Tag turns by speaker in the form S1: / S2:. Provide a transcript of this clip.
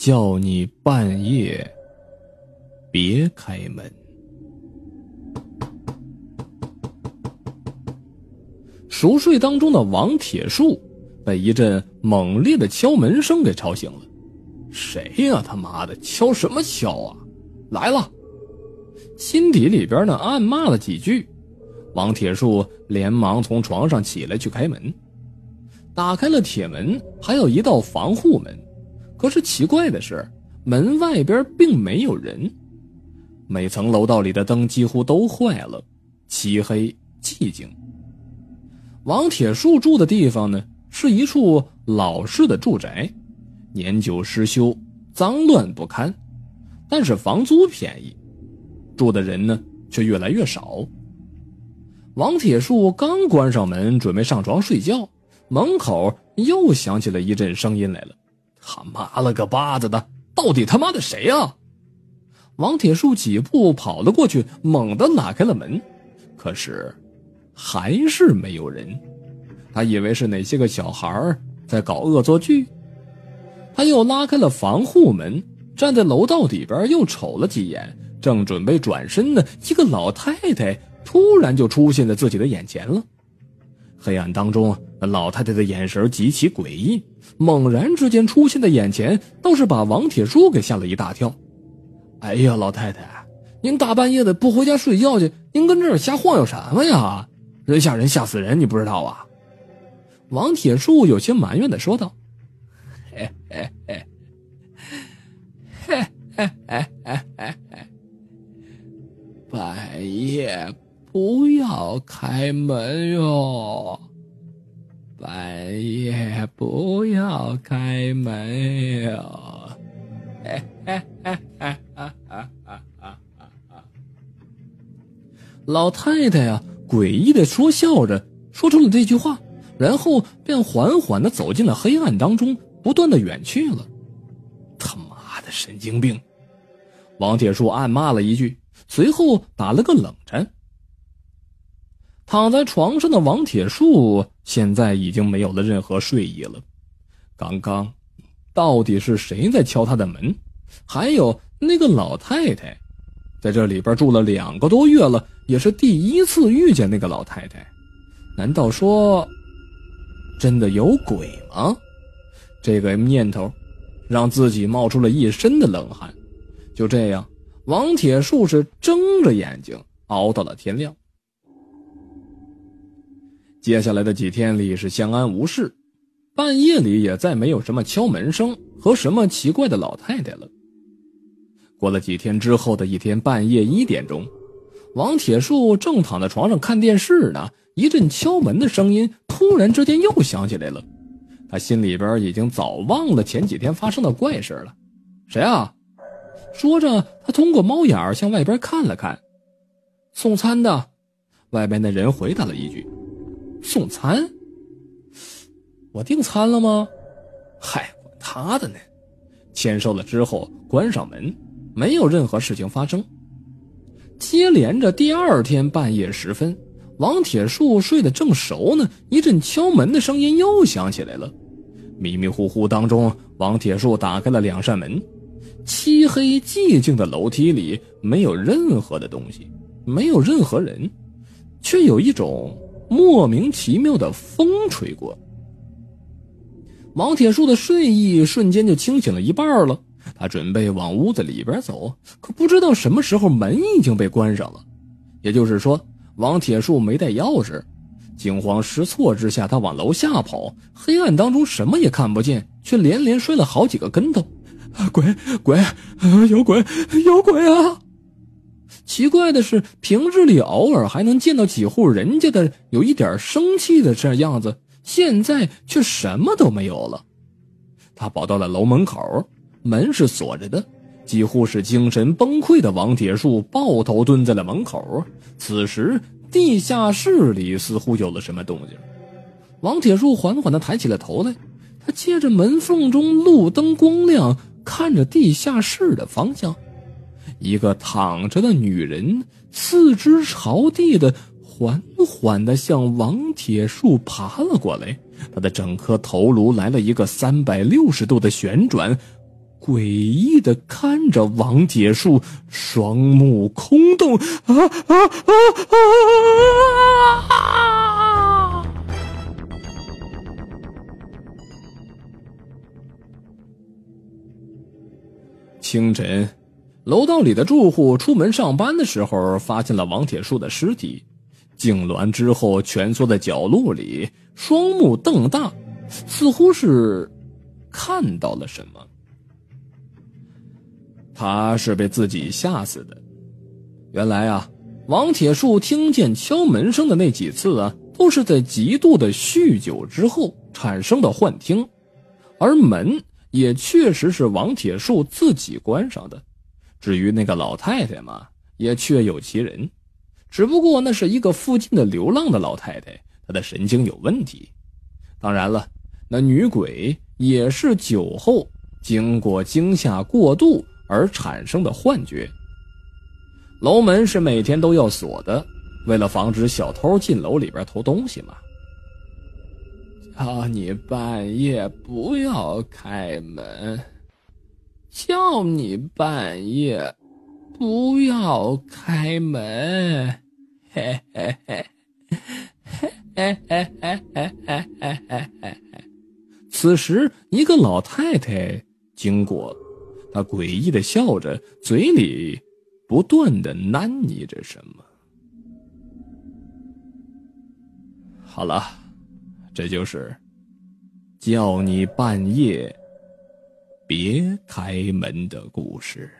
S1: 叫你半夜别开门。熟睡当中的王铁树被一阵猛烈的敲门声给吵醒了。谁呀？他妈的，敲什么敲啊！来了，心底里边呢暗骂了几句。王铁树连忙从床上起来去开门，打开了铁门，还有一道防护门。可是奇怪的是，门外边并没有人，每层楼道里的灯几乎都坏了，漆黑寂静。王铁树住的地方呢，是一处老式的住宅，年久失修，脏乱不堪，但是房租便宜，住的人呢却越来越少。王铁树刚关上门，准备上床睡觉，门口又响起了一阵声音来了：“他妈了个巴子的，到底他妈的谁呀？”王铁树几步跑了过去，猛地拉开了门，可是。还是没有人，他以为是哪些个小孩在搞恶作剧。他又拉开了防护门，站在楼道里边又瞅了几眼，正准备转身呢，一个老太太突然就出现在自己的眼前了。黑暗当中，那老太太的眼神极其诡异，猛然之间出现在眼前，倒是把王铁柱给吓了一大跳。哎呀，老太太，您大半夜的不回家睡觉去，您跟这儿瞎晃悠什么呀？人吓人吓死人，你不知道啊？王铁柱有些埋怨的说道：“嘿嘿，嘿嘿嘿嘿嘿嘿，半夜不要开门哟，老太太呀。”诡异的说笑着，说出了这句话，然后便缓缓的走进了黑暗当中，不断的远去了。他妈的神经病！王铁树暗骂了一句，随后打了个冷战。躺在床上的王铁树现在已经没有了任何睡意了。刚刚，到底是谁在敲他的门？还有那个老太太。在这里边住了两个多月了，也是第一次遇见那个老太太。难道说，真的有鬼吗？这个念头，让自己冒出了一身的冷汗。就这样，王铁树是睁着眼睛熬到了天亮。接下来的几天里是相安无事，半夜里也再没有什么敲门声和什么奇怪的老太太了。过了几天之后的一天半夜一点钟，王铁树正躺在床上看电视呢，一阵敲门的声音突然之间又响起来了。他心里边已经早忘了前几天发生的怪事了。谁啊？说着，他通过猫眼向外边看了看。送餐的，外边的人回答了一句：“送餐。”我订餐了吗？嗨，管他的呢。签收了之后，关上门。没有任何事情发生。接连着第二天半夜时分，王铁树睡得正熟呢，一阵敲门的声音又响起来了。迷迷糊糊当中，王铁树打开了两扇门。漆黑寂静的楼梯里没有任何的东西，没有任何人，却有一种莫名其妙的风吹过。王铁树的睡意瞬间就清醒了一半了。他准备往屋子里边走，可不知道什么时候门已经被关上了。也就是说，王铁树没带钥匙。惊慌失措之下，他往楼下跑。黑暗当中什么也看不见，却连连摔了好几个跟头。鬼鬼，有鬼有鬼啊！奇怪的是，平日里偶尔还能见到几户人家的有一点生气的这样子，现在却什么都没有了。他跑到了楼门口。门是锁着的，几乎是精神崩溃的王铁树抱头蹲在了门口。此时，地下室里似乎有了什么动静。王铁树缓缓地抬起了头来，他借着门缝中路灯光亮，看着地下室的方向。一个躺着的女人，四肢朝地的，缓缓地向王铁树爬了过来。她的整颗头颅来了一个三百六十度的旋转。诡异的看着王铁树，双目空洞。啊啊啊啊！清晨，楼道里的住户出门上班的时候，发现了王铁树的尸体，痉挛之后蜷缩在角落里，双目瞪大，似乎是看到了什么。他是被自己吓死的。原来啊，王铁树听见敲门声的那几次啊，都是在极度的酗酒之后产生的幻听，而门也确实是王铁树自己关上的。至于那个老太太嘛，也确有其人，只不过那是一个附近的流浪的老太太，她的神经有问题。当然了，那女鬼也是酒后经过惊吓过度。而产生的幻觉。楼门是每天都要锁的，为了防止小偷进楼里边偷东西嘛。叫你半夜不要开门，叫你半夜不要开门，嘿嘿嘿，嘿嘿嘿嘿嘿嘿嘿嘿嘿。此时，一个老太太经过。他诡异的笑着，嘴里不断的喃喃着什么。好了，这就是叫你半夜别开门的故事。